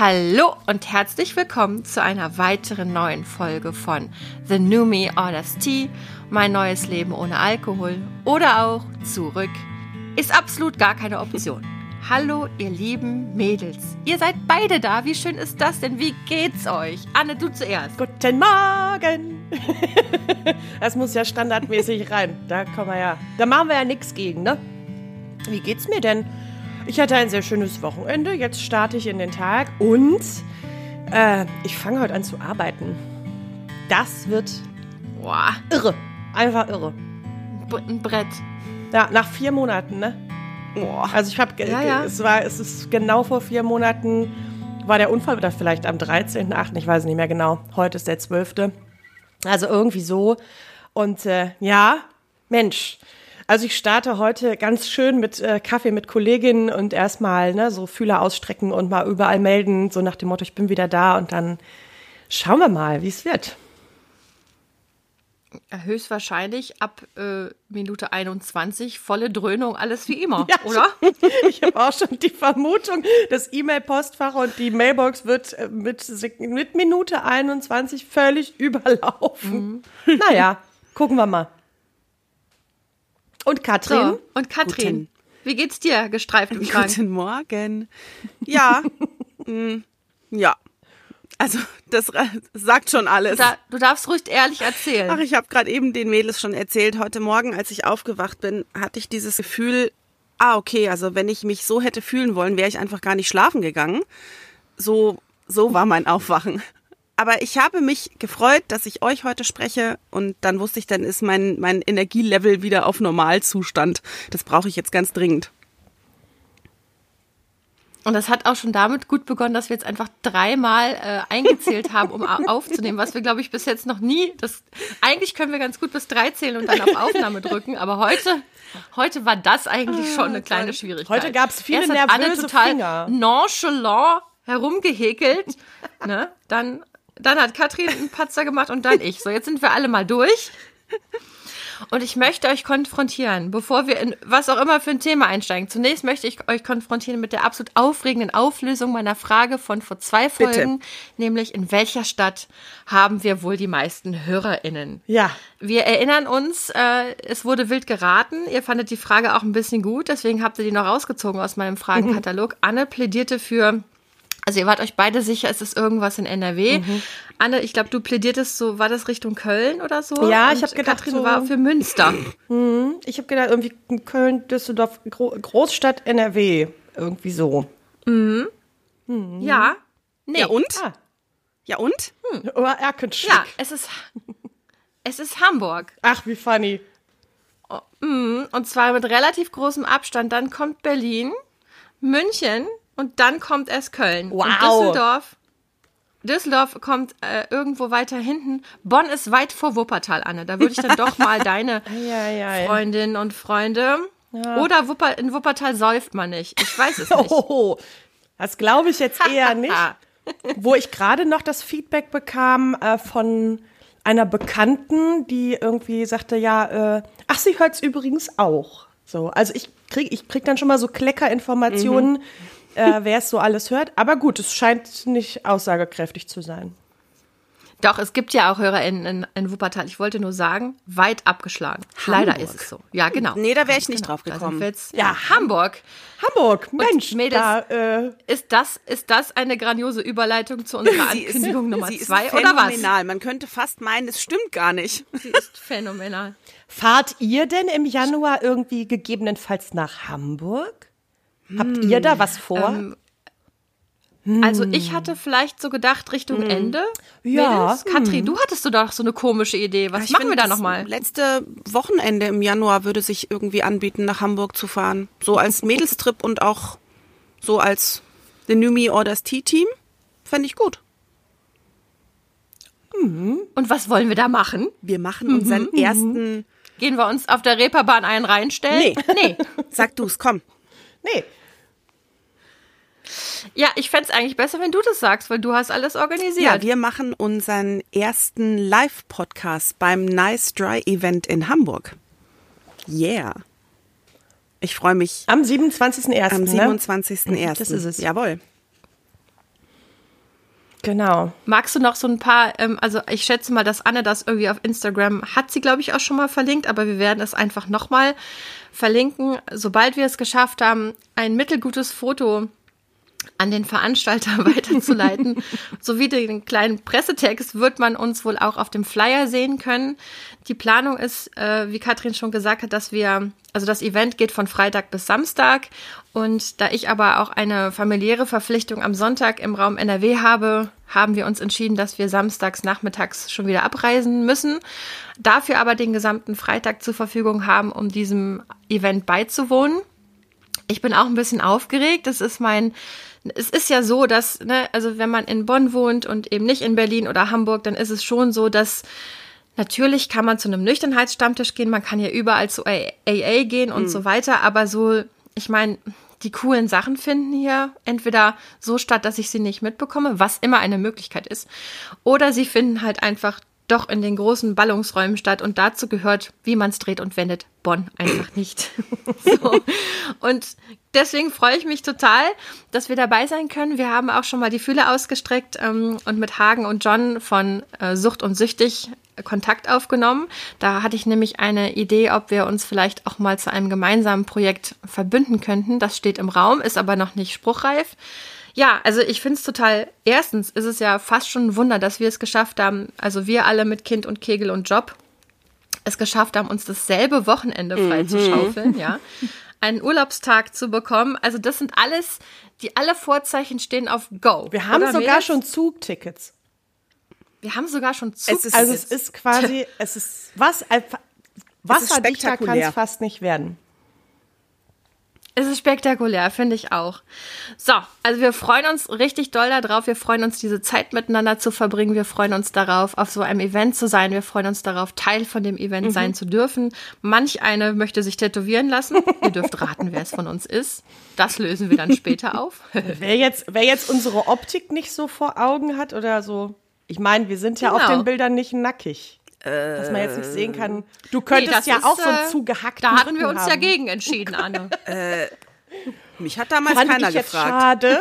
Hallo und herzlich willkommen zu einer weiteren neuen Folge von The New Me Orders Tea, mein neues Leben ohne Alkohol oder auch zurück ist absolut gar keine Option. Hallo, ihr lieben Mädels. Ihr seid beide da. Wie schön ist das denn? Wie geht's euch? Anne, du zuerst. Guten Morgen. das muss ja standardmäßig rein. Da kommen wir ja. Da machen wir ja nichts gegen, ne? Wie geht's mir denn? Ich hatte ein sehr schönes Wochenende. Jetzt starte ich in den Tag und äh, ich fange heute an zu arbeiten. Das wird Boah, irre. Einfach irre. B ein Brett. Ja, nach vier Monaten, ne? Boah. Also ich habe, Ja, ja. es war, es ist genau vor vier Monaten war der Unfall oder vielleicht am 13.8., ich weiß nicht mehr genau. Heute ist der 12. Also irgendwie so. Und äh, ja, Mensch. Also ich starte heute ganz schön mit äh, Kaffee mit Kolleginnen und erstmal ne, so Fühler ausstrecken und mal überall melden, so nach dem Motto, ich bin wieder da und dann schauen wir mal, wie es wird. Höchstwahrscheinlich ab äh, Minute 21 volle Dröhnung, alles wie immer, Ja, oder? Ich habe auch schon die Vermutung, das E-Mail-Postfach und die Mailbox wird äh, mit, mit Minute 21 völlig überlaufen. Naja, gucken wir mal. Und Katrin? So, und Katrin, Guten. wie geht's dir, gestreift im Schrank? Guten Morgen. Ja, mm, ja. Also das sagt schon alles. Da, du darfst ruhig ehrlich erzählen. Ach, ich habe gerade eben den Mädels schon erzählt. Heute Morgen, als ich aufgewacht bin, hatte ich dieses Gefühl, ah, okay, also wenn ich mich so hätte fühlen wollen, wäre ich einfach gar nicht schlafen gegangen. So, so war mein Aufwachen. Aber ich habe mich gefreut, dass ich euch heute spreche und dann wusste ich, dann ist mein, mein Energielevel wieder auf Normalzustand. Das brauche ich jetzt ganz dringend. Und das hat auch schon damit gut begonnen, dass wir jetzt einfach dreimal äh, eingezählt haben, um au- aufzunehmen, was wir, glaube ich, bis jetzt noch nie. Das, eigentlich können wir ganz gut bis drei zählen und dann auf Aufnahme drücken, aber heute, heute war das eigentlich schon eine kleine Schwierigkeit. Heute gab's viele Erst Anne nervöse total Finger. nonchalant herumgehäkelt. ne? Dann, dann hat Katrin einen Patzer gemacht und dann ich. So, jetzt sind wir alle mal durch. Und ich möchte euch konfrontieren, bevor wir in was auch immer für ein Thema einsteigen. Zunächst möchte ich euch konfrontieren mit der absolut aufregenden Auflösung meiner Frage von vor zwei Folgen, nämlich in welcher Stadt haben wir wohl die meisten HörerInnen? Ja. Wir erinnern uns, äh, es wurde wild geraten. Ihr fandet die Frage auch ein bisschen gut, deswegen habt ihr die noch rausgezogen aus meinem Fragenkatalog. Anne plädierte für, also ihr wart euch beide sicher, es ist irgendwas in NRW. Anne, ich glaube, du plädiertest so, war das Richtung Köln oder so? Ja, ich Und hab gedacht, Katrin so- war für Münster. Ich habe gedacht, irgendwie Köln, Düsseldorf, Gro Großstadt NRW. Irgendwie so. Ja. Nee. Ja und? Ah. Ja und? Oder Erkenschick. Ja, es ist, es ist Hamburg. Ach, wie funny. Und zwar mit relativ großem Abstand. Dann kommt Berlin, München und dann kommt erst Köln. Und Wow. Düsseldorf. Düsseldorf kommt äh, irgendwo weiter hinten. Bonn ist weit vor Wuppertal, Anne. Da würde ich dann doch mal deine Eieiei. Freundinnen und Freunde. Oder Wupper, in Wuppertal säuft man nicht. Ich weiß es nicht. Oh, das glaube ich jetzt eher nicht. Wo ich gerade noch das Feedback bekam äh, von einer Bekannten, die irgendwie sagte, ja, äh, ach, sie hört's übrigens auch. So, also ich krieg, ich krieg dann schon mal so Kleckerinformationen, äh, wer es so alles hört. Aber gut, es scheint nicht aussagekräftig zu sein. Doch, es gibt ja auch HörerInnen in, in Wuppertal. Ich wollte nur sagen, weit abgeschlagen. Leider ist es so. Ja, genau. Nee, da wäre ich nicht Genau, drauf gekommen. jetzt- Ja, Hamburg. Hamburg, Mensch, Mädels, da, äh, Ist das, ist das eine grandiose Überleitung zu unserer Sie ist- Ankündigung Nummer sie ist zwei oder was? phänomenal. Man könnte fast meinen, es stimmt gar nicht. Sie ist phänomenal. fahrt ihr denn im Januar irgendwie gegebenenfalls nach Hamburg? Habt ihr da was vor? Ähm, Also ich hatte vielleicht so gedacht Richtung Ende. Hm. Ja, Mädels. Katrin, du hattest du doch so eine komische Idee. Was Ich machen wir da das nochmal? Letzte Wochenende im Januar würde sich irgendwie anbieten, nach Hamburg zu fahren. So als Mädelstrip und auch so als The New Me Orders Tea Team. Fände ich gut. Und was wollen wir da machen? Wir machen unseren ersten. Gehen wir uns auf der Reeperbahn einen reinstellen? Nee. Nee. Sag du's, komm. nee. Ja, ich fänd's eigentlich besser, wenn du das sagst, weil du hast alles organisiert. Ja, wir machen unseren ersten Live-Podcast beim Nice Dry Event in Hamburg. Yeah. Ich freue mich Am 27.01. am ne? 27.01. Das ist es. Jawohl. Genau. Magst du noch so ein paar, ähm, also ich schätze mal, dass Anne das irgendwie auf Instagram hat sie, glaube ich, auch schon mal verlinkt, aber wir werden es einfach nochmal verlinken, sobald wir es geschafft haben, ein mittelgutes Foto an den Veranstalter weiterzuleiten. sowie den kleinen Pressetext wird man uns wohl auch auf dem Flyer sehen können. Die Planung ist, äh, wie Katrin schon gesagt hat, dass wir, also das Event geht von Freitag bis Samstag. Und da ich aber auch eine familiäre Verpflichtung am Sonntag im Raum NRW habe, haben wir uns entschieden, dass wir samstags nachmittags schon wieder abreisen müssen. Dafür aber den gesamten Freitag zur Verfügung haben, um diesem Event beizuwohnen. Ich bin auch ein bisschen aufgeregt. Das ist mein es ist ja so, dass, ne, also wenn man in Bonn wohnt und eben nicht in Berlin oder Hamburg, dann ist es schon so, dass natürlich kann man zu einem Nüchternheitsstammtisch gehen, man kann ja überall zu AA gehen und mhm. so weiter, aber so, ich meine, die coolen Sachen finden hier entweder so statt, dass ich sie nicht mitbekomme, was immer eine Möglichkeit ist, oder sie finden halt einfach doch in den großen Ballungsräumen statt und dazu gehört, wie man es dreht und wendet, Bonn einfach nicht. so. Und deswegen freue ich mich total, dass wir dabei sein können. Wir haben auch schon mal die Fühle ausgestreckt ähm, und mit Hagen und John von äh, Sucht und Süchtig Kontakt aufgenommen. Da hatte ich nämlich eine Idee, ob wir uns vielleicht auch mal zu einem gemeinsamen Projekt verbünden könnten. Das steht im Raum, ist aber noch nicht spruchreif. Ja, also ich finde es total, erstens ist es ja fast schon ein Wunder, dass wir es geschafft haben, also wir alle mit Kind und Kegel und Job, es geschafft haben, uns dasselbe Wochenende frei mhm. zu schaufeln, ja. Einen Urlaubstag zu bekommen. Also das sind alles, die alle Vorzeichen stehen auf Go. Wir haben Oder sogar Mädels? schon Zugtickets. Wir haben sogar schon Zugtickets. also es ist quasi, es ist was, wasserdichter kann es fast nicht werden. Es ist spektakulär, finde ich auch. So, also wir freuen uns richtig doll darauf. Wir freuen uns, diese Zeit miteinander zu verbringen. Wir freuen uns darauf, auf so einem Event zu sein. Wir freuen uns darauf, Teil von dem Event mhm. sein zu dürfen. Manch eine möchte sich tätowieren lassen. Ihr dürft raten, wer es von uns ist. Das lösen wir dann später auf. wer, jetzt, wer jetzt unsere Optik nicht so vor Augen hat oder so. Ich meine, wir sind ja genau. auf den Bildern nicht nackig dass man jetzt nicht sehen kann. Du könntest nee, ja ist, auch so einen äh, zugehackten Da hatten wir uns haben. ja gegen entschieden, Anne. äh, mich hat damals Fand keiner ich jetzt gefragt. Schade.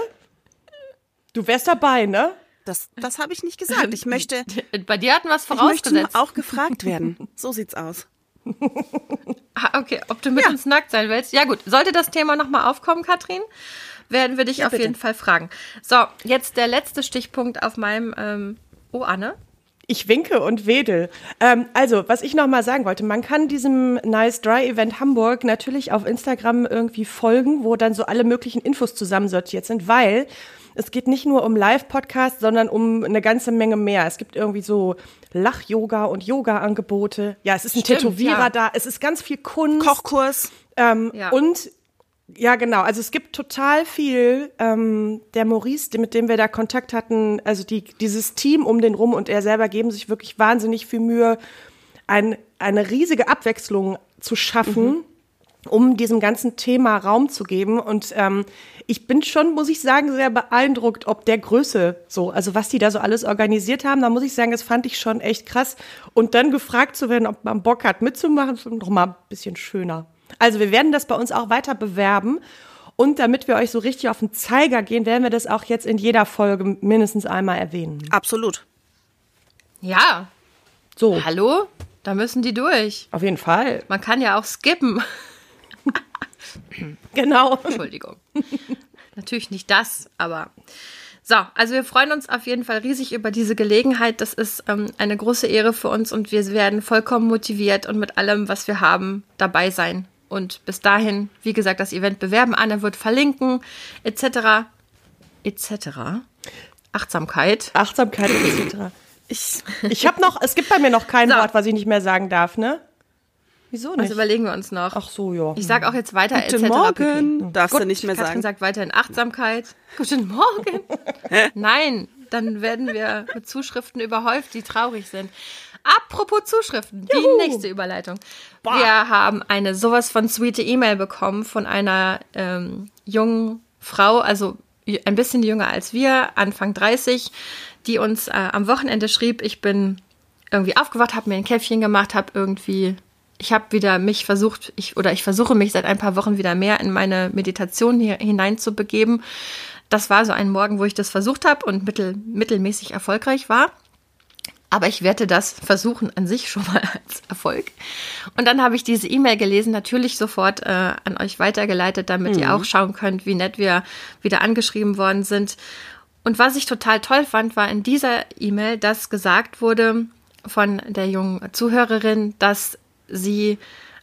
Du wärst dabei, ne? Das, das habe ich nicht gesagt. Ich möchte. Bei dir hatten wir es vorausgesetzt. Ich möchte auch gefragt werden. So sieht's aus. ah, okay, ob du mit ja. uns nackt sein willst? Ja gut, sollte das Thema nochmal aufkommen, Katrin, werden wir dich ja, auf bitte. jeden Fall fragen. So, jetzt der letzte Stichpunkt auf meinem. Ähm, oh, Anne. Ich winke und wedel. Ähm, also, was ich noch mal sagen wollte, man kann diesem Nice Dry Event Hamburg natürlich auf Instagram irgendwie folgen, wo dann so alle möglichen Infos zusammensortiert sind, weil es geht nicht nur um Live-Podcasts, sondern um eine ganze Menge mehr. Es gibt irgendwie so Lach-Yoga und Yoga-Angebote. Ja, es ist ein Stimmt, Tätowierer ja. da. Es ist ganz viel Kunst. Kochkurs. Ähm, ja. Und ja, genau. Also es gibt total viel. Ähm, der Maurice, mit dem wir da Kontakt hatten, also die, dieses Team um den rum und er selber geben sich wirklich wahnsinnig viel Mühe, ein, eine riesige Abwechslung zu schaffen, mhm. um diesem ganzen Thema Raum zu geben. Und ähm, ich bin schon, muss ich sagen, sehr beeindruckt, ob der Größe so, also was die da so alles organisiert haben, da muss ich sagen, das fand ich schon echt krass. Und dann gefragt zu werden, ob man Bock hat mitzumachen, ist noch mal ein bisschen schöner. Also wir werden das bei uns auch weiter bewerben. Und damit wir euch so richtig auf den Zeiger gehen, werden wir das auch jetzt in jeder Folge mindestens einmal erwähnen. Absolut. Ja. So. Hallo? Da müssen die durch. Auf jeden Fall. Man kann ja auch skippen. genau. Entschuldigung. Natürlich nicht das, aber. So, also wir freuen uns auf jeden Fall riesig über diese Gelegenheit. Das ist ähm, eine große Ehre für uns und wir werden vollkommen motiviert und mit allem, was wir haben, dabei sein. Und bis dahin, wie gesagt, das Event bewerben. Anne wird verlinken, etc. etc. Achtsamkeit. Achtsamkeit, etc. Ich, ich habe noch, es gibt bei mir noch kein so. Wort, was ich nicht mehr sagen darf, ne? Wieso nicht? Also überlegen wir uns noch. Ach so, ja. Ich sage auch jetzt weiter Guten etc. Morgen. Darfst Gut, du nicht mehr Katrin sagen. sagt weiterhin Achtsamkeit. Guten Morgen. Nein, dann werden wir mit Zuschriften überhäuft, die traurig sind. Apropos Zuschriften, Juhu. die nächste Überleitung. Boah. Wir haben eine sowas von sweete E-Mail bekommen von einer ähm, jungen Frau, also ein bisschen jünger als wir, Anfang 30, die uns äh, am Wochenende schrieb, ich bin irgendwie aufgewacht, habe mir ein Käffchen gemacht, habe irgendwie, ich habe wieder mich versucht, ich oder ich versuche mich seit ein paar Wochen wieder mehr in meine Meditation hier hineinzubegeben. Das war so ein Morgen, wo ich das versucht habe und mittel, mittelmäßig erfolgreich war. Aber ich werte das Versuchen an sich schon mal als Erfolg. Und dann habe ich diese E-Mail gelesen, natürlich sofort äh, an euch weitergeleitet, damit mhm. ihr auch schauen könnt, wie nett wir wieder angeschrieben worden sind. Und was ich total toll fand, war in dieser E-Mail, dass gesagt wurde von der jungen Zuhörerin, dass sie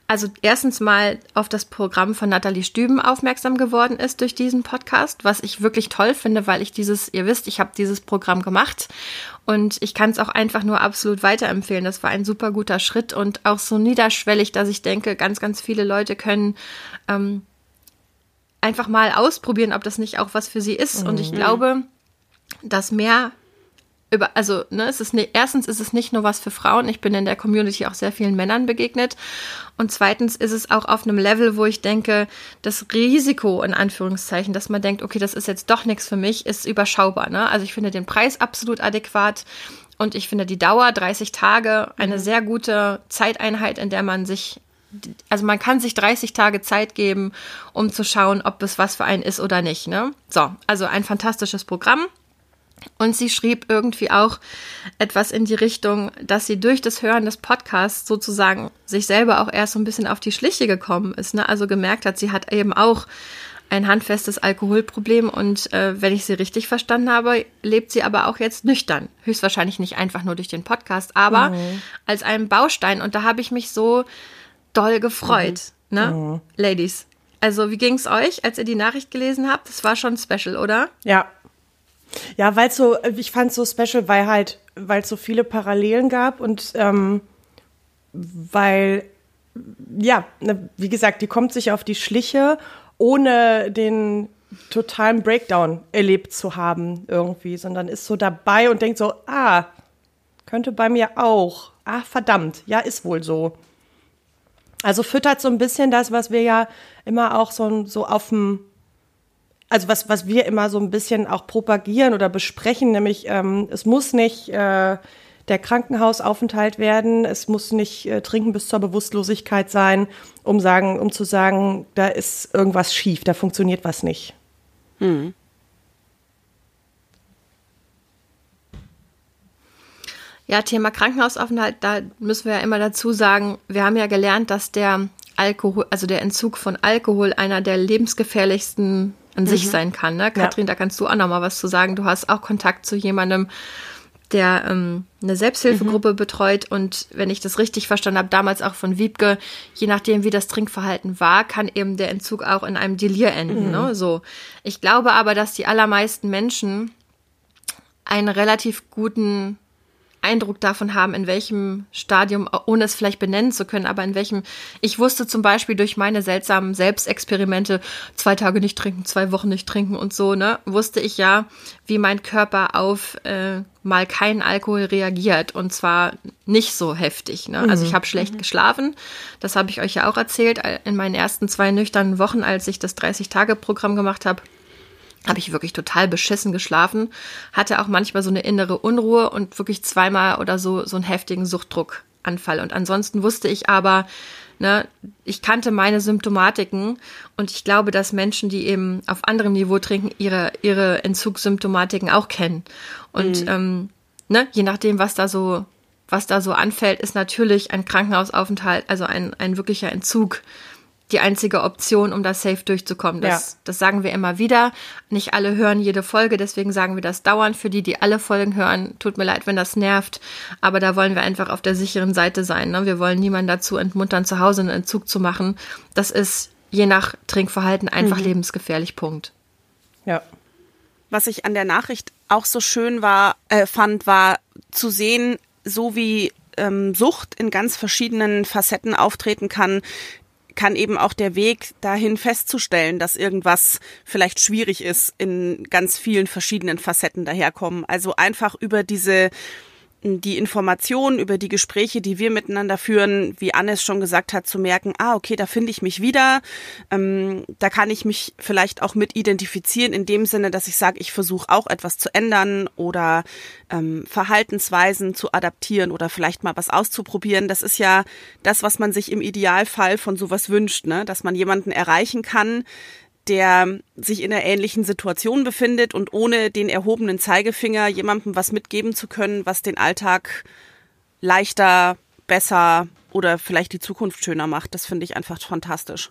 also erstens mal auf das Programm von Nathalie Stüben aufmerksam geworden ist durch diesen Podcast, was ich wirklich toll finde, weil ich dieses, ihr wisst, ich habe dieses Programm gemacht und ich kann es auch einfach nur absolut weiterempfehlen. Das war ein super guter Schritt und auch so niederschwellig, dass ich denke, ganz, ganz viele Leute können ähm, einfach mal ausprobieren, ob das nicht auch was für sie ist. Mhm. Und ich mhm. glaube, dass mehr über, also, ne, es ist ne, erstens ist es nicht nur was für Frauen. Ich bin in der Community auch sehr vielen Männern begegnet. Und zweitens ist es auch auf einem Level, wo ich denke, das Risiko, in Anführungszeichen, dass man denkt, okay, das ist jetzt doch nichts für mich, ist überschaubar, ne? Also ich finde den Preis absolut adäquat. Und ich finde die Dauer, 30 Tage, eine mhm. sehr gute Zeiteinheit, in der man sich also man kann sich 30 Tage Zeit geben, um zu schauen, ob es was für einen ist oder nicht. Ne? So, also ein fantastisches Programm. Und sie schrieb irgendwie auch etwas in die Richtung, dass sie durch das Hören des Podcasts sozusagen sich selber auch erst so ein bisschen auf die Schliche gekommen ist. Ne? Also gemerkt hat, sie hat eben auch ein handfestes Alkoholproblem und äh, wenn ich sie richtig verstanden habe, lebt sie aber auch jetzt nüchtern. Höchstwahrscheinlich nicht einfach nur durch den Podcast, aber mhm. als einen Baustein. Und da habe ich mich so doll gefreut. Mhm. Ne? Mhm. Ladies, also wie ging es euch, als ihr die Nachricht gelesen habt? Das war schon special, oder? Ja, ja, weil so, ich fand es so special, weil halt, weil es so viele Parallelen gab und ähm, weil, ja, ne, wie gesagt, die kommt sich auf die Schliche, ohne den totalen Breakdown erlebt zu haben irgendwie, sondern ist so dabei und denkt so, ah, könnte bei mir auch. Ah, verdammt, ja, ist wohl so. Also füttert so ein bisschen das, was wir ja immer auch so, so auf dem also was, was wir immer so ein bisschen auch propagieren oder besprechen, nämlich ähm, es muss nicht äh, der Krankenhausaufenthalt werden, es muss nicht äh, Trinken bis zur Bewusstlosigkeit sein, um sagen, um zu sagen, da ist irgendwas schief, da funktioniert was nicht. Hm. Ja, Thema Krankenhausaufenthalt, da müssen wir ja immer dazu sagen, wir haben ja gelernt, dass der Alkohol, also der Entzug von Alkohol einer der lebensgefährlichsten an mhm. sich sein kann. Ne? Kathrin, ja. da kannst du auch noch mal was zu sagen. Du hast auch Kontakt zu jemandem, der ähm, eine Selbsthilfegruppe mhm. betreut und wenn ich das richtig verstanden habe, damals auch von Wiebke, je nachdem wie das Trinkverhalten war, kann eben der Entzug auch in einem Delir enden. Mhm. Ne? So, ich glaube aber, dass die allermeisten Menschen einen relativ guten Eindruck davon haben, in welchem Stadium, ohne es vielleicht benennen zu können, aber in welchem, ich wusste zum Beispiel durch meine seltsamen Selbstexperimente, zwei Tage nicht trinken, zwei Wochen nicht trinken und so, ne, wusste ich ja, wie mein Körper auf äh, mal keinen Alkohol reagiert und zwar nicht so heftig. Ne? Also ich mhm. habe schlecht mhm. geschlafen, das habe ich euch ja auch erzählt, in meinen ersten zwei nüchternen Wochen, als ich das 30-Tage-Programm gemacht habe habe ich wirklich total beschissen geschlafen, hatte auch manchmal so eine innere Unruhe und wirklich zweimal oder so so einen heftigen Suchtdruckanfall. Und ansonsten wusste ich aber, ne, ich kannte meine Symptomatiken und ich glaube, dass Menschen, die eben auf anderem Niveau trinken, ihre ihre Entzugssymptomatiken auch kennen. Und mhm. ähm, ne, je nachdem, was da so was da so anfällt, ist natürlich ein Krankenhausaufenthalt, also ein ein wirklicher Entzug die einzige Option, um da safe durchzukommen. Das, ja. das sagen wir immer wieder. Nicht alle hören jede Folge, deswegen sagen wir das dauernd. Für die, die alle Folgen hören, tut mir leid, wenn das nervt. Aber da wollen wir einfach auf der sicheren Seite sein. Ne? Wir wollen niemanden dazu entmuntern, zu Hause einen Entzug zu machen. Das ist je nach Trinkverhalten einfach mhm. lebensgefährlich. Punkt. Ja. Was ich an der Nachricht auch so schön war, äh, fand, war zu sehen, so wie ähm, Sucht in ganz verschiedenen Facetten auftreten kann, kann eben auch der Weg dahin festzustellen, dass irgendwas vielleicht schwierig ist, in ganz vielen verschiedenen Facetten daherkommen. Also einfach über diese die Informationen über die Gespräche, die wir miteinander führen, wie Annes schon gesagt hat, zu merken, ah, okay, da finde ich mich wieder, ähm, da kann ich mich vielleicht auch mit identifizieren, in dem Sinne, dass ich sage, ich versuche auch etwas zu ändern oder ähm, Verhaltensweisen zu adaptieren oder vielleicht mal was auszuprobieren. Das ist ja das, was man sich im Idealfall von sowas wünscht, ne? dass man jemanden erreichen kann, der sich in einer ähnlichen Situation befindet und ohne den erhobenen Zeigefinger jemandem was mitgeben zu können, was den Alltag leichter, besser oder vielleicht die Zukunft schöner macht. Das finde ich einfach fantastisch.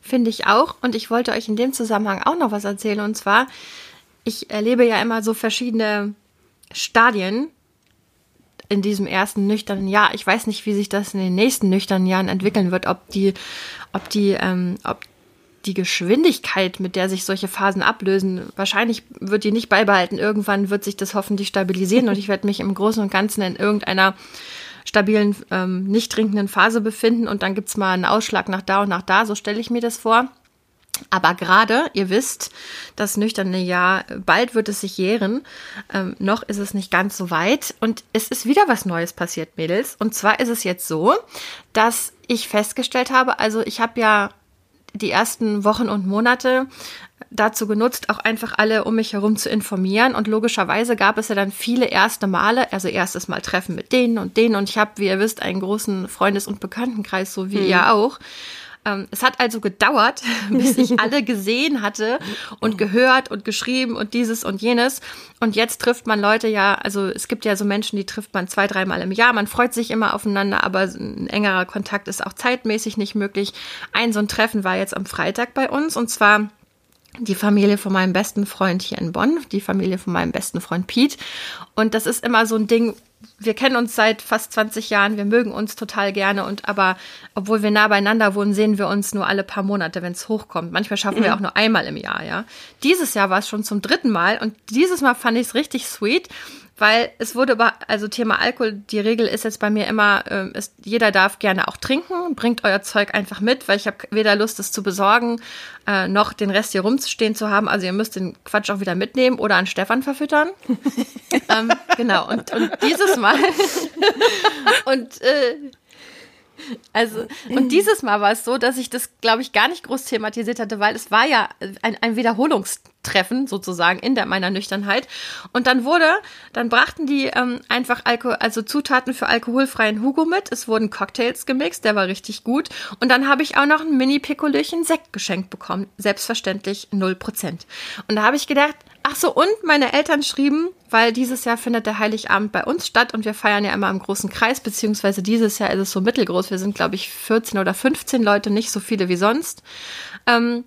Finde ich auch. Und ich wollte euch in dem Zusammenhang auch noch was erzählen. Und zwar, ich erlebe ja immer so verschiedene Stadien in diesem ersten nüchternen Jahr. Ich weiß nicht, wie sich das in den nächsten nüchternen Jahren entwickeln wird, ob die, ob die, ähm, ob die Geschwindigkeit, mit der sich solche Phasen ablösen, wahrscheinlich wird die nicht beibehalten. Irgendwann wird sich das hoffentlich stabilisieren und ich werde mich im Großen und Ganzen in irgendeiner stabilen, ähm, nicht trinkenden Phase befinden und dann gibt's mal einen Ausschlag nach da und nach da, so stelle ich mir das vor. Aber gerade, ihr wisst, das nüchterne Jahr, bald wird es sich jähren. Ähm, noch ist es nicht ganz so weit. Und es ist wieder was Neues passiert, Mädels. Und zwar ist es jetzt so, dass ich festgestellt habe, also ich habe ja die ersten Wochen und Monate dazu genutzt, auch einfach alle um mich herum zu informieren. Und logischerweise gab es ja dann viele erste Male, also erstes Mal Treffen mit denen und denen. Und ich habe, wie ihr wisst, einen großen Freundes- und Bekanntenkreis, so wie hm. ihr auch. Ähm, es hat also gedauert, bis ich alle gesehen hatte und gehört und geschrieben und dieses und jenes. Und jetzt trifft man Leute ja, also es gibt ja so Menschen, die trifft man zwei, dreimal im Jahr. Man freut sich immer aufeinander, aber ein engerer Kontakt ist auch zeitmäßig nicht möglich. Ein so ein Treffen war jetzt am Freitag bei uns und zwar die Familie von meinem besten Freund hier in Bonn, die Familie von meinem besten Freund Pete. Und das ist immer so ein Ding, wir kennen uns seit fast 20 Jahren, wir mögen uns total gerne und aber obwohl wir nah beieinander wohnen, sehen wir uns nur alle paar Monate, wenn es hochkommt. Manchmal schaffen mhm. wir auch nur einmal im Jahr, ja. Dieses Jahr war es schon zum dritten Mal und dieses Mal fand ich es richtig sweet, weil es wurde über, also Thema Alkohol, die Regel ist jetzt bei mir immer, äh, ist, jeder darf gerne auch trinken, bringt euer Zeug einfach mit, weil ich habe weder Lust, es zu besorgen, äh, noch den Rest hier rumstehen zu haben. Also ihr müsst den Quatsch auch wieder mitnehmen oder an Stefan verfüttern. ähm, genau, und, und dieses Mal und äh, also, und dieses Mal war es so, dass ich das, glaube ich, gar nicht groß thematisiert hatte, weil es war ja ein, ein Wiederholungstreffen sozusagen in der, meiner Nüchternheit. Und dann wurde, dann brachten die ähm, einfach Alkohol, also Zutaten für alkoholfreien Hugo mit. Es wurden Cocktails gemixt, der war richtig gut. Und dann habe ich auch noch ein Mini-Pikolöchen Sekt geschenkt bekommen. Selbstverständlich 0%. Und da habe ich gedacht, Ach so, und meine Eltern schrieben, weil dieses Jahr findet der Heiligabend bei uns statt und wir feiern ja immer im großen Kreis, beziehungsweise dieses Jahr ist es so mittelgroß. Wir sind, glaube ich, 14 oder 15 Leute, nicht so viele wie sonst. Ähm,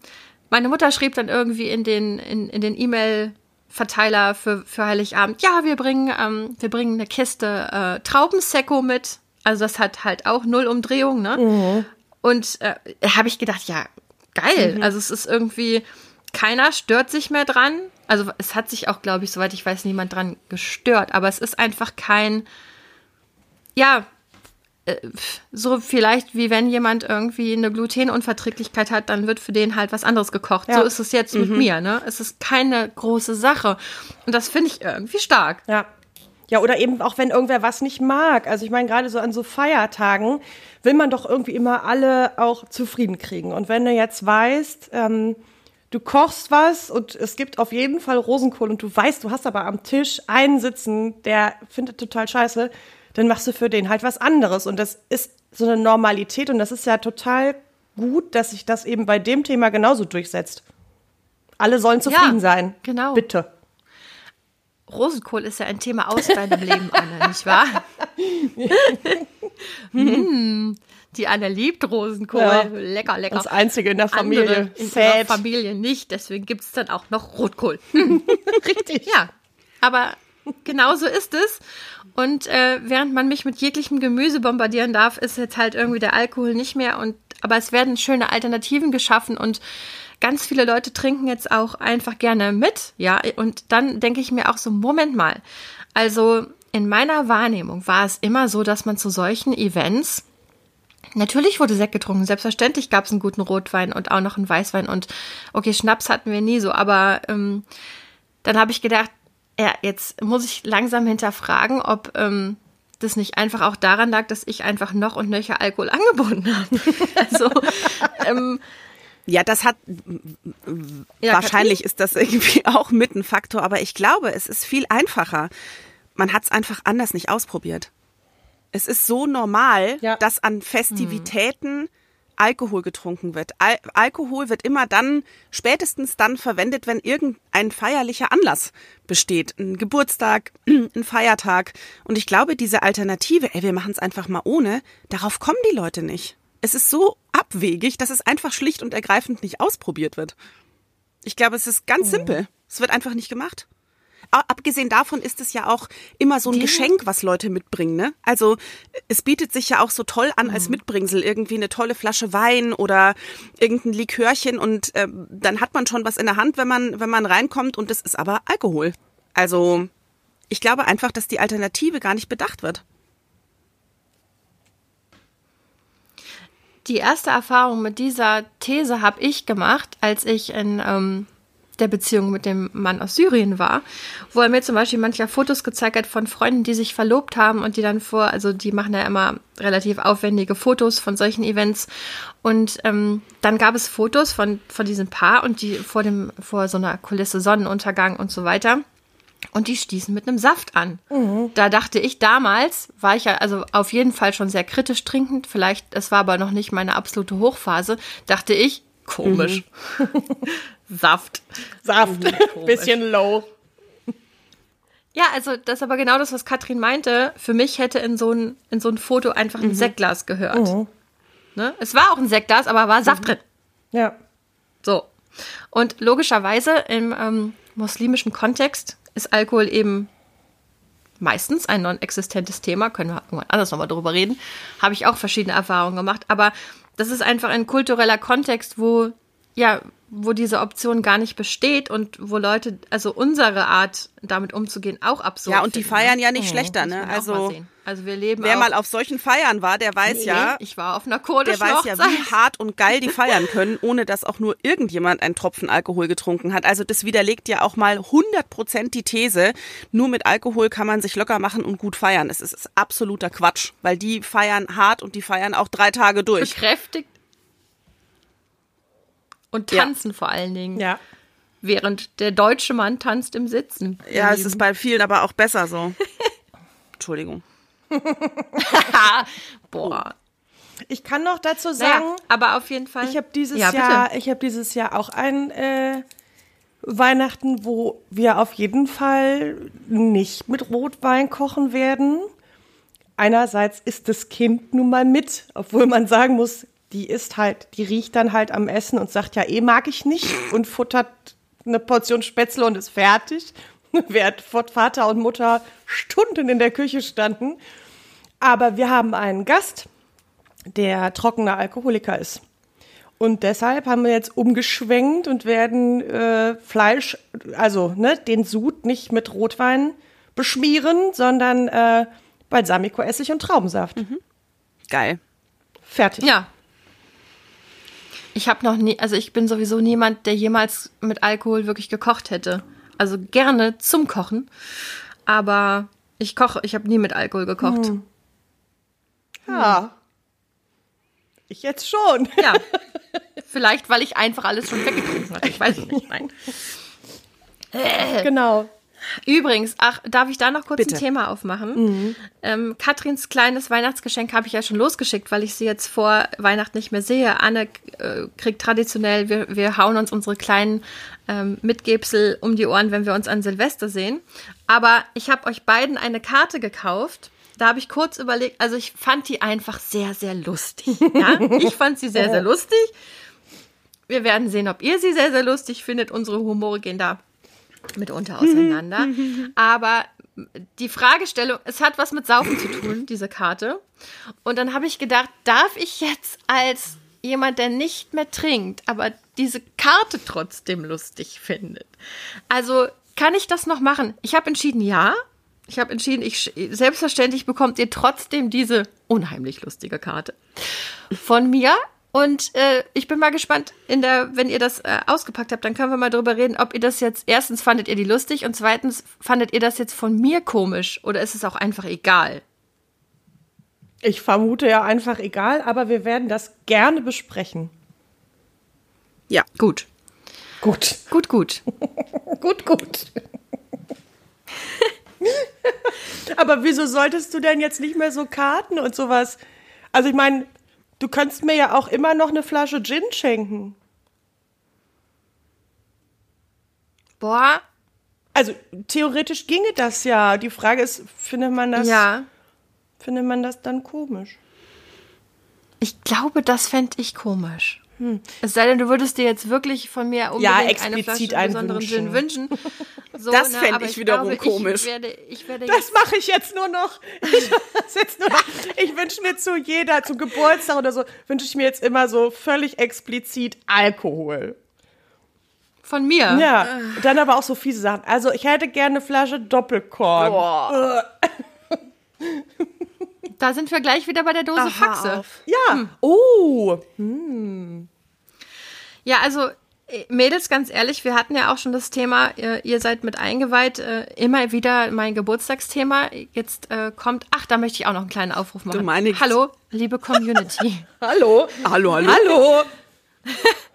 meine Mutter schrieb dann irgendwie in den, in, in den E-Mail, Verteiler für, für Heiligabend. Ja, wir bringen, ähm, wir bringen eine Kiste äh, Traubensekko mit. Also das hat halt auch null Umdrehung, ne? Mhm. Und äh, habe ich gedacht, ja, geil. Mhm. Also es ist irgendwie, keiner stört sich mehr dran. Also es hat sich auch, glaube ich, soweit ich weiß, niemand dran gestört. Aber es ist einfach kein, ja, äh, so vielleicht wie wenn jemand irgendwie eine Glutenunverträglichkeit hat, dann wird für den halt was anderes gekocht. Ja. So ist es jetzt mhm. mit mir, ne? Es ist keine große Sache. Und das finde ich irgendwie stark. Ja. Ja, oder eben auch wenn irgendwer was nicht mag. Also ich meine, gerade so an so Feiertagen will man doch irgendwie immer alle auch zufrieden kriegen. Und wenn du jetzt weißt, ähm, du kochst was und es gibt auf jeden Fall Rosenkohl und du weißt, du hast aber am Tisch einen sitzen, der findet total scheiße, dann machst du für den halt was anderes. Und das ist so eine Normalität und das ist ja total gut, dass sich das eben bei dem Thema genauso durchsetzt. Alle sollen zufrieden ja, sein. Genau. Bitte. Rosenkohl ist ja ein Thema aus deinem Leben, Anna, nicht wahr? hm, die Anne liebt Rosenkohl. Ja. Lecker, lecker. Das Einzige in der Familie. Andere in der Familie nicht. Deswegen gibt es dann auch noch Rotkohl. Richtig. Ja. Aber genau so ist es. Und äh, während man mich mit jeglichem Gemüse bombardieren darf, ist jetzt halt irgendwie der Alkohol nicht mehr. Und aber es werden schöne Alternativen geschaffen und ganz viele Leute trinken jetzt auch einfach gerne mit, ja. Und dann denke ich mir auch so, Moment mal. Also in meiner Wahrnehmung war es immer so, dass man zu solchen Events Natürlich wurde Sekt getrunken. Selbstverständlich gab es einen guten Rotwein und auch noch einen Weißwein. Und okay, Schnaps hatten wir nie so. Aber ähm, dann habe ich gedacht, ja, jetzt muss ich langsam hinterfragen, ob ähm, das nicht einfach auch daran lag, dass ich einfach noch und nöcher Alkohol angeboten habe. also, ähm, ja, das hat ja, wahrscheinlich ist das irgendwie auch mit ein Faktor, aber ich glaube, es ist viel einfacher. Man hat es einfach anders nicht ausprobiert. Es ist so normal, Ja. dass an Festivitäten Alkohol getrunken wird. Al Alkohol wird immer dann, spätestens dann verwendet, wenn irgendein feierlicher Anlass besteht. Ein Geburtstag, ein Feiertag. Und ich glaube, diese Alternative, ey, wir machen es einfach mal ohne, darauf kommen die Leute nicht. Es ist so abwegig, dass es einfach schlicht und ergreifend nicht ausprobiert wird. Ich glaube, es ist ganz simpel. Es wird einfach nicht gemacht. Abgesehen davon ist es ja auch immer so ein Geschenk, was Leute mitbringen. Ne? Also es bietet sich ja auch so toll an als Mitbringsel irgendwie eine tolle Flasche Wein oder irgendein Likörchen und ähm, dann hat man schon was in der Hand, wenn man wenn man reinkommt und es ist aber Alkohol. Also ich glaube einfach, dass die Alternative gar nicht bedacht wird. Die erste Erfahrung mit dieser These habe ich gemacht, als ich in ähm, der Beziehung mit dem Mann aus Syrien war, wo er mir zum Beispiel mancher Fotos gezeigt hat von Freunden, die sich verlobt haben und die dann vor, also die machen ja immer relativ aufwendige Fotos von solchen Events. Und ähm, dann gab es Fotos von, von diesem Paar und die vor dem, vor so einer Kulisse Sonnenuntergang und so weiter. Und die stießen mit einem Saft an. Da dachte ich damals, war ich ja also auf jeden Fall schon sehr kritisch trinkend, vielleicht, es war aber noch nicht meine absolute Hochphase, dachte ich, komisch. Saft. Saft. Komisch. Bisschen low. Ja, also das ist aber genau das, was Katrin meinte. Für mich hätte in so ein, in so ein Foto einfach ein Sektglas gehört. Ne? Es war auch ein Sektglas, aber war Saft drin. Ja. So. Und logischerweise im ähm, muslimischen Kontext ist Alkohol eben meistens ein non-existentes Thema. Können wir irgendwann anders nochmal drüber reden. Habe ich auch verschiedene Erfahrungen gemacht. Aber das ist einfach ein kultureller Kontext, wo, ja, wo diese Option gar nicht besteht und wo Leute, also unsere Art, damit umzugehen, auch absurd Ja, und die finden, feiern ne? ja nicht schlechter, Muss ne? Also also wir leben wer mal auf solchen Feiern war, der weiß Nee, ja, ich war auf einer der kurdischen weiß ja, wie hart und geil die feiern können, ohne dass auch nur irgendjemand einen Tropfen Alkohol getrunken hat. Also das widerlegt ja auch mal 100 Prozent die These, nur mit Alkohol kann man sich locker machen und gut feiern. Es ist, ist absoluter Quatsch, weil die feiern hart und die feiern auch drei Tage durch. bekräftigt und Ja. tanzen vor allen Dingen. Ja. Während der deutsche Mann tanzt im Sitzen. Ja, es ist bei vielen aber auch besser so. Entschuldigung. Boah. Ich kann noch dazu Naja, sagen, aber auf jeden Fall. ich habe dieses ja, Jahr, ich habe dieses Jahr auch ein äh, Weihnachten, wo wir auf jeden Fall nicht mit Rotwein kochen werden. Einerseits ist das Kind nun mal mit, obwohl man sagen muss, die ist halt, die riecht dann halt am Essen und sagt ja, eh mag ich nicht und futtert eine Portion Spätzle und ist fertig. Während Vater und Mutter Stunden in der Küche standen. Aber wir haben einen Gast, der trockener Alkoholiker ist. Und deshalb haben wir jetzt umgeschwenkt und werden äh, Fleisch, also ne, den Sud nicht mit Rotwein beschmieren, sondern äh, Balsamico-Essig und Traubensaft. Geil. Fertig. Ja. Ich habe noch nie, also ich bin sowieso niemand, der jemals mit Alkohol wirklich gekocht hätte. Also gerne zum Kochen, aber ich koche, ich habe nie mit Alkohol gekocht. Ja. Ich jetzt schon. Ja. Vielleicht, weil ich einfach alles schon weggetrunken hatte. Ich weiß es nicht. Nein. genau. Übrigens, ach, darf ich da noch kurz Bitte. ein Thema aufmachen? Ähm, Katrins kleines Weihnachtsgeschenk habe ich ja schon losgeschickt, weil ich sie jetzt vor Weihnachten nicht mehr sehe. Anne äh, kriegt traditionell, wir, wir hauen uns unsere kleinen ähm, Mitgebsel um die Ohren, wenn wir uns an Silvester sehen. Aber ich habe euch beiden eine Karte gekauft. Da habe ich kurz überlegt, also ich fand die einfach sehr, sehr lustig. Ja? Ich fand sie sehr, sehr lustig. Wir werden sehen, ob ihr sie sehr, sehr lustig findet. Unsere Humore gehen da mitunter auseinander. Aber die Fragestellung, es hat was mit Saufen zu tun, diese Karte. Und dann habe ich gedacht, darf ich jetzt als jemand, der nicht mehr trinkt, aber diese Karte trotzdem lustig findet? Also kann ich das noch machen? Ich habe entschieden, ja. Ich habe entschieden, ich, selbstverständlich bekommt ihr trotzdem diese unheimlich lustige Karte von mir. Und äh, ich bin mal gespannt, in der, wenn ihr das äh, ausgepackt habt, dann können wir mal drüber reden, ob ihr das jetzt, erstens fandet ihr die lustig und zweitens fandet ihr das jetzt von mir komisch oder ist es auch einfach egal? Ich vermute ja einfach egal, aber wir werden das gerne besprechen. Ja. Gut. Gut. Gut, gut. Gut, gut. Aber wieso solltest du denn jetzt nicht mehr so Karten und sowas? Also ich meine, du könntest mir ja auch immer noch eine Flasche Gin schenken. Boah, Also theoretisch ginge das ja. Die Frage ist, findet man das, ja. findet man das dann komisch? Ich glaube, das fände ich komisch. Es sei denn, du würdest dir jetzt wirklich von mir unbedingt eine explizit Flasche einen besonderen wünschen. Gin wünschen. So, Das ne, fänd aber ich wiederum glaube, komisch. Ich werde, ich werde Das mache ich jetzt nur noch. Ich, ich wünsche mir zu jeder, zum Geburtstag oder so, wünsche ich mir jetzt immer so völlig explizit Alkohol. von mir. Ja, dann aber auch so fiese Sachen. Also ich hätte gerne eine Flasche Doppelkorn. Da sind wir gleich wieder bei der Dose Aha, Faxe. auf. Ja. Oh. Ja, also äh, Mädels, ganz ehrlich, wir hatten ja auch schon das Thema, ihr, ihr seid mit eingeweiht, äh, immer wieder mein Geburtstagsthema. Jetzt äh, kommt, ach, da möchte ich auch noch einen kleinen Aufruf machen. Du meinst- Hallo, liebe Community. Hallo. Hallo, hallo. Hallo.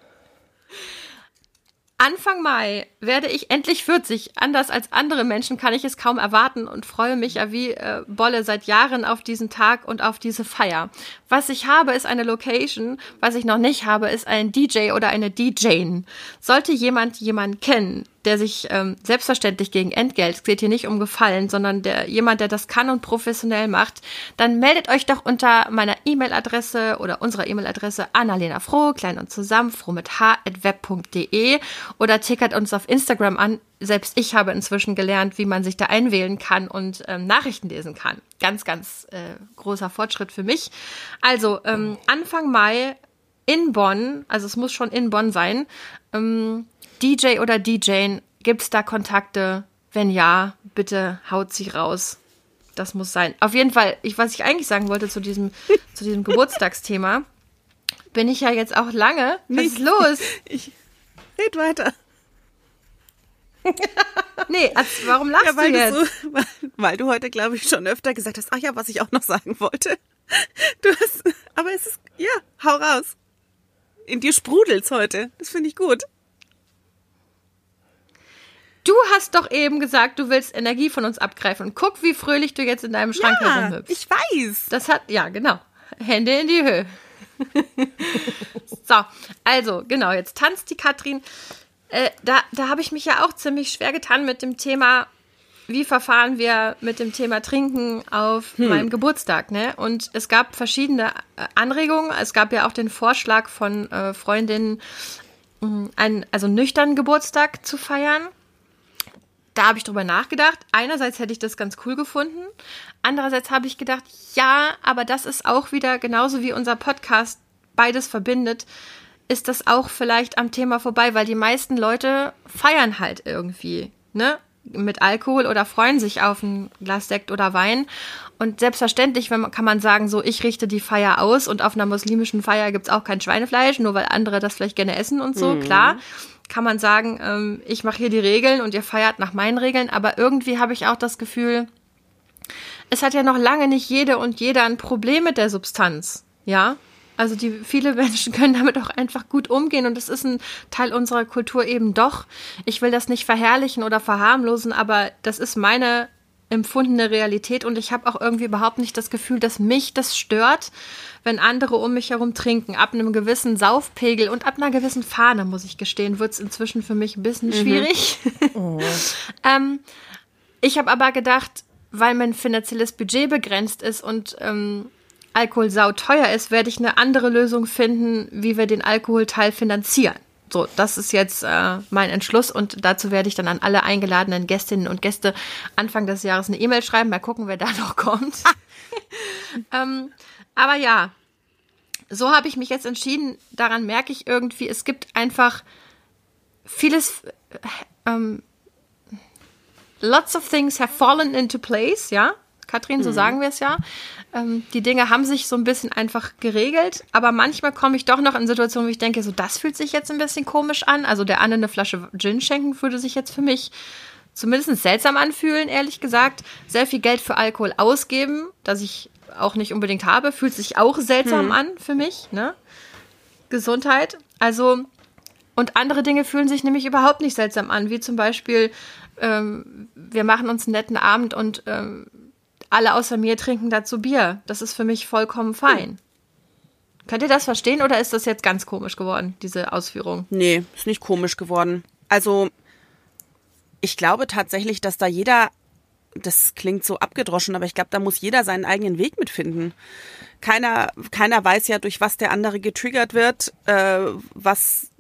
Anfang Mai werde ich endlich 40. Anders als andere Menschen kann ich es kaum erwarten und freue mich ja wie äh, Bolle seit Jahren auf diesen Tag und auf diese Feier. Was ich habe, ist eine Location. Was ich noch nicht habe, ist ein DJ oder eine DJin. Sollte jemand jemanden kennen, der sich ähm, selbstverständlich gegen Entgelt, es geht hier nicht um Gefallen, sondern der, jemand, der das kann und professionell macht, dann meldet euch doch unter meiner E-Mail-Adresse oder unserer E-Mail-Adresse Annalena Froh, klein und zusammen, froh mit h.web.de oder tickert uns auf Instagram an. Selbst ich habe inzwischen gelernt, wie man sich da einwählen kann und ähm, Nachrichten lesen kann. Ganz, ganz äh, großer Fortschritt für mich. Also ähm, Anfang Mai in Bonn, also es muss schon in Bonn sein, ähm, DJ oder DJin, gibt es da Kontakte? Wenn ja, bitte haut sie raus. Das muss sein. Auf jeden Fall, ich, was ich eigentlich sagen wollte zu diesem, zu diesem Geburtstagsthema, bin ich ja jetzt auch lange. Was ist los? Ich red weiter. Nee, als, warum lachst Ja, weil du du, jetzt? so, weil, weil du heute, glaube ich, schon öfter gesagt hast, ach ja, was ich auch noch sagen wollte. Du hast, aber es ist, ja, hau raus. In dir sprudelt's heute. Das finde ich gut. Du hast doch eben gesagt, du willst Energie von uns abgreifen. Und guck, wie fröhlich du jetzt in deinem Schrank Ja, herumhüpfst. ich weiß. Das hat, ja, genau. Hände in die Höhe. so, also, genau, jetzt tanzt die Katrin. Äh, da da habe ich mich ja auch ziemlich schwer getan mit dem Thema, wie verfahren wir mit dem Thema Trinken auf meinem Geburtstag, ne? Und es gab verschiedene äh, Anregungen. Es gab ja auch den Vorschlag von äh, Freundinnen, mh, einen, also nüchternen Geburtstag zu feiern da habe ich drüber nachgedacht. Einerseits hätte ich das ganz cool gefunden. Andererseits habe ich gedacht, ja, aber das ist auch wieder genauso wie unser Podcast beides verbindet, ist das auch vielleicht am Thema vorbei, weil die meisten Leute feiern halt irgendwie, ne? Mit Alkohol oder freuen sich auf ein Glas Sekt oder Wein. Und selbstverständlich wenn man, kann man sagen, so, ich richte die Feier aus und auf einer muslimischen Feier gibt's auch kein Schweinefleisch, nur weil andere das vielleicht gerne essen und so, klar kann man sagen, ähm, ich mache hier die Regeln und ihr feiert nach meinen Regeln, aber irgendwie habe ich auch das Gefühl, es hat ja noch lange nicht jede und jeder ein Problem mit der Substanz, ja? Also die viele Menschen können damit auch einfach gut umgehen und es ist ein Teil unserer Kultur eben doch. Ich will das nicht verherrlichen oder verharmlosen, aber das ist meine empfundene Realität und ich habe auch irgendwie überhaupt nicht das Gefühl, dass mich das stört, wenn andere um mich herum trinken. Ab einem gewissen Saufpegel und ab einer gewissen Fahne, muss ich gestehen, wird es inzwischen für mich ein bisschen schwierig. ähm, ich habe aber gedacht, weil mein finanzielles Budget begrenzt ist und ähm, Alkohol sauteuer ist, werde ich eine andere Lösung finden, wie wir den Alkoholteil finanzieren. So, das ist jetzt äh, mein Entschluss und dazu werde ich dann an alle eingeladenen Gästinnen und Gäste Anfang des Jahres eine E-Mail schreiben. Mal gucken, wer da noch kommt. ähm, aber ja, so habe ich mich jetzt entschieden. Daran merke ich irgendwie, es gibt einfach vieles. Äh, ähm, lots of things have fallen into place, ja. Katrin, so sagen wir es ja. Ähm, die Dinge haben sich so ein bisschen einfach geregelt, aber manchmal komme ich doch noch in Situationen, wo ich denke, so das fühlt sich jetzt ein bisschen komisch an. Also der Anne eine Flasche Gin schenken würde sich jetzt für mich zumindest seltsam anfühlen, ehrlich gesagt. Sehr viel Geld für Alkohol ausgeben, das ich auch nicht unbedingt habe, fühlt sich auch seltsam an für mich, ne? Gesundheit. Also, und andere Dinge fühlen sich nämlich überhaupt nicht seltsam an, wie zum Beispiel, ähm, wir machen uns einen netten Abend und ähm, alle außer mir trinken dazu Bier. Das ist für mich vollkommen fein. Könnt ihr das verstehen oder ist das jetzt ganz komisch geworden, diese Ausführung? Nee, ist nicht komisch geworden. Also, ich glaube tatsächlich, dass da jeder, das klingt so abgedroschen, aber ich glaube, da muss jeder seinen eigenen Weg mitfinden. Keiner, keiner weiß ja, durch was der andere getriggert wird, äh, was,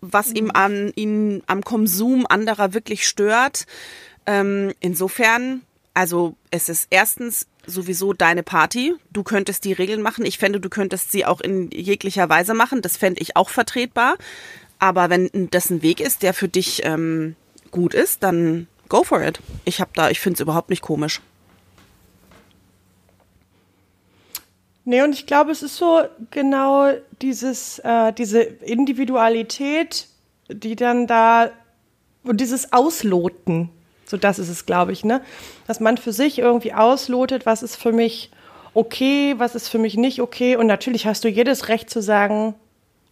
was ihm an ihn am Konsum anderer wirklich stört. Ähm, insofern, also es ist erstens sowieso deine Party. Du könntest die Regeln machen. Ich fände, du könntest sie auch in jeglicher Weise machen. Das fände ich auch vertretbar. Aber wenn das ein Weg ist, der für dich ähm, gut ist, dann go for it. Ich habe da, ich finde es überhaupt nicht komisch. Nee, und ich glaube, es ist so genau dieses, äh, diese Individualität, die dann da und dieses Ausloten, so das ist es, glaube ich, ne? Dass man für sich irgendwie auslotet, was ist für mich okay, was ist für mich nicht okay. Und natürlich hast du jedes Recht zu sagen,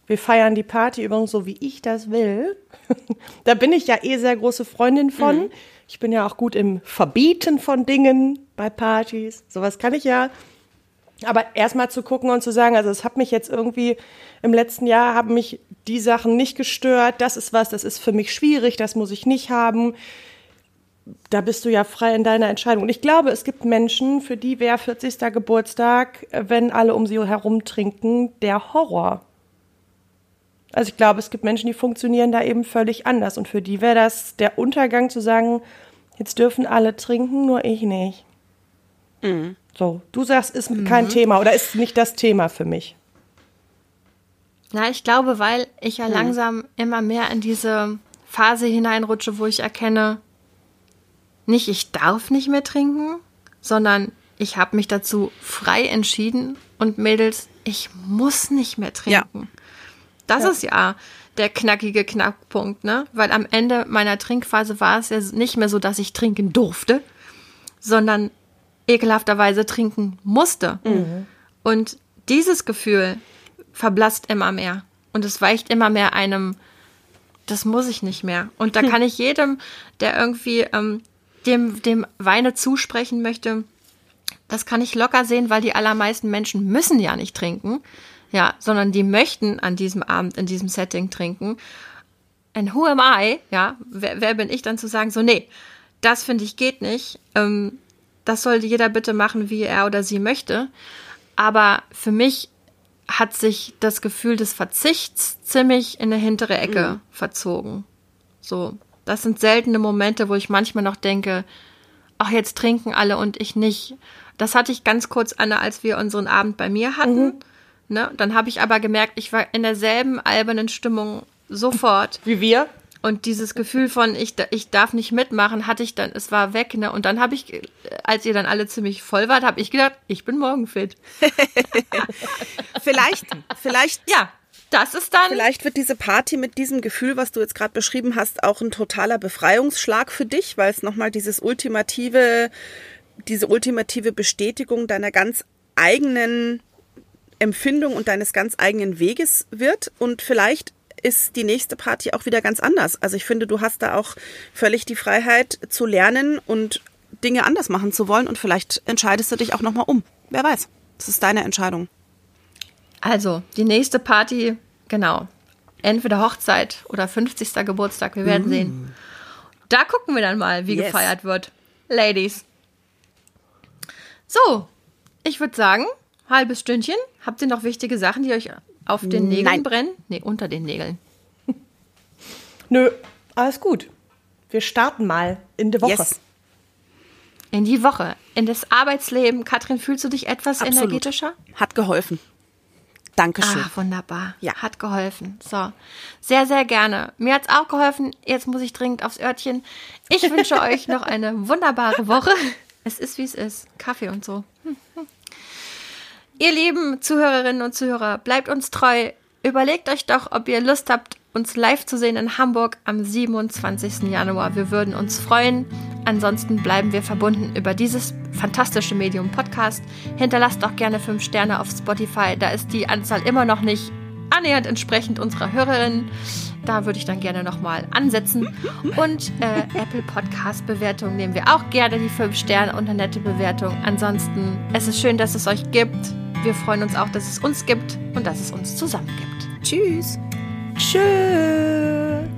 wir feiern die Party übrigens so, wie ich das will. da bin ich ja eh sehr große Freundin von. Mhm. Ich bin ja auch gut im Verbieten von Dingen bei Partys. Sowas kann ich ja. Aber erstmal zu gucken und zu sagen, also es hat mich jetzt irgendwie im letzten Jahr haben mich die Sachen nicht gestört. Das ist was, das ist für mich schwierig, das muss ich nicht haben. Da bist du ja frei in deiner Entscheidung. Und ich glaube, es gibt Menschen, für die wäre 40. Geburtstag, wenn alle um sie herum trinken, der Horror. Also ich glaube, es gibt Menschen, die funktionieren da eben völlig anders. Und für die wäre das der Untergang zu sagen, jetzt dürfen alle trinken, nur ich nicht. Mhm. So, du sagst, ist mhm. kein Thema oder ist nicht das Thema für mich. Na, ich glaube, weil ich ja mhm. langsam immer mehr in diese Phase hineinrutsche, wo ich erkenne, nicht ich darf nicht mehr trinken, sondern ich habe mich dazu frei entschieden und Mädels, ich muss nicht mehr trinken. Ja. Das ja. ist ja der knackige Knackpunkt, ne? Weil am Ende meiner Trinkphase war es ja nicht mehr so, dass ich trinken durfte, sondern ekelhafterweise trinken musste. Mhm. Und dieses Gefühl verblasst immer mehr. Und es weicht immer mehr einem, das muss ich nicht mehr. Und da kann ich jedem, der irgendwie ähm, dem, dem Weine zusprechen möchte, das kann ich locker sehen, weil die allermeisten Menschen müssen ja nicht trinken ja, sondern die möchten an diesem Abend in diesem Setting trinken. And who am I? Ja, wer, wer bin ich dann zu sagen, so, nee, das finde ich geht nicht. Ähm, das soll jeder bitte machen, wie er oder sie möchte. Aber für mich hat sich das Gefühl des Verzichts ziemlich in eine hintere Ecke mhm. verzogen. So, das sind seltene Momente, wo ich manchmal noch denke, ach, jetzt trinken alle und ich nicht. Das hatte ich ganz kurz, Anne, als wir unseren Abend bei mir hatten. Mhm. Ne? Dann habe ich aber gemerkt, ich war in derselben albernen Stimmung sofort. Wie wir? Und dieses Gefühl von, ich, ich darf nicht mitmachen, hatte ich dann, es war weg, ne? Und dann habe ich, als ihr dann alle ziemlich voll wart, habe ich gedacht, ich bin morgen fit. vielleicht, vielleicht. Ja, das ist dann. Vielleicht wird diese Party mit diesem Gefühl, was du jetzt gerade beschrieben hast, auch ein totaler Befreiungsschlag für dich, weil es nochmal dieses ultimative, diese ultimative Bestätigung deiner ganz eigenen Empfindung und deines ganz eigenen Weges wird und vielleicht ist die nächste Party auch wieder ganz anders. Also ich finde, du hast da auch völlig die Freiheit zu lernen und Dinge anders machen zu wollen und vielleicht entscheidest du dich auch nochmal um. Wer weiß. Das ist deine Entscheidung. Also, die nächste Party, genau. Entweder Hochzeit oder 50. Geburtstag, wir werden mm. sehen. Da gucken wir dann mal, wie yes. gefeiert wird. Ladies. So, ich würde sagen, halbes Stündchen. Habt ihr noch wichtige Sachen, die euch auf den Nägeln Nein. brennen? Nee, unter den Nägeln. Nö, alles gut. Wir starten mal in die Woche. Yes. In die Woche, in das Arbeitsleben. Katrin, fühlst du dich etwas Absolut. energetischer? Hat geholfen. Dankeschön. Ah, wunderbar. Ja. Hat geholfen. So. Sehr, sehr gerne. Mir hat es auch geholfen. Jetzt muss ich dringend aufs Örtchen. Ich wünsche euch noch eine wunderbare Woche. Es ist, wie es ist. Kaffee und so. Ihr lieben Zuhörerinnen und Zuhörer, bleibt uns treu. Überlegt euch doch, ob ihr Lust habt, uns live zu sehen in Hamburg am 27. Januar. Wir würden uns freuen. Ansonsten bleiben wir verbunden über dieses fantastische Medium Podcast. Hinterlasst doch gerne 5 Sterne auf Spotify. Da ist die Anzahl immer noch nicht annähernd entsprechend unserer Hörerinnen. Da würde ich dann gerne nochmal ansetzen. Und äh, Apple Podcast Bewertung nehmen wir auch gerne die 5 Sterne und eine nette Bewertung. Ansonsten, es ist schön, dass es euch gibt. Wir freuen uns auch, dass es uns gibt und dass es uns zusammen gibt. Tschüss. Tschüss.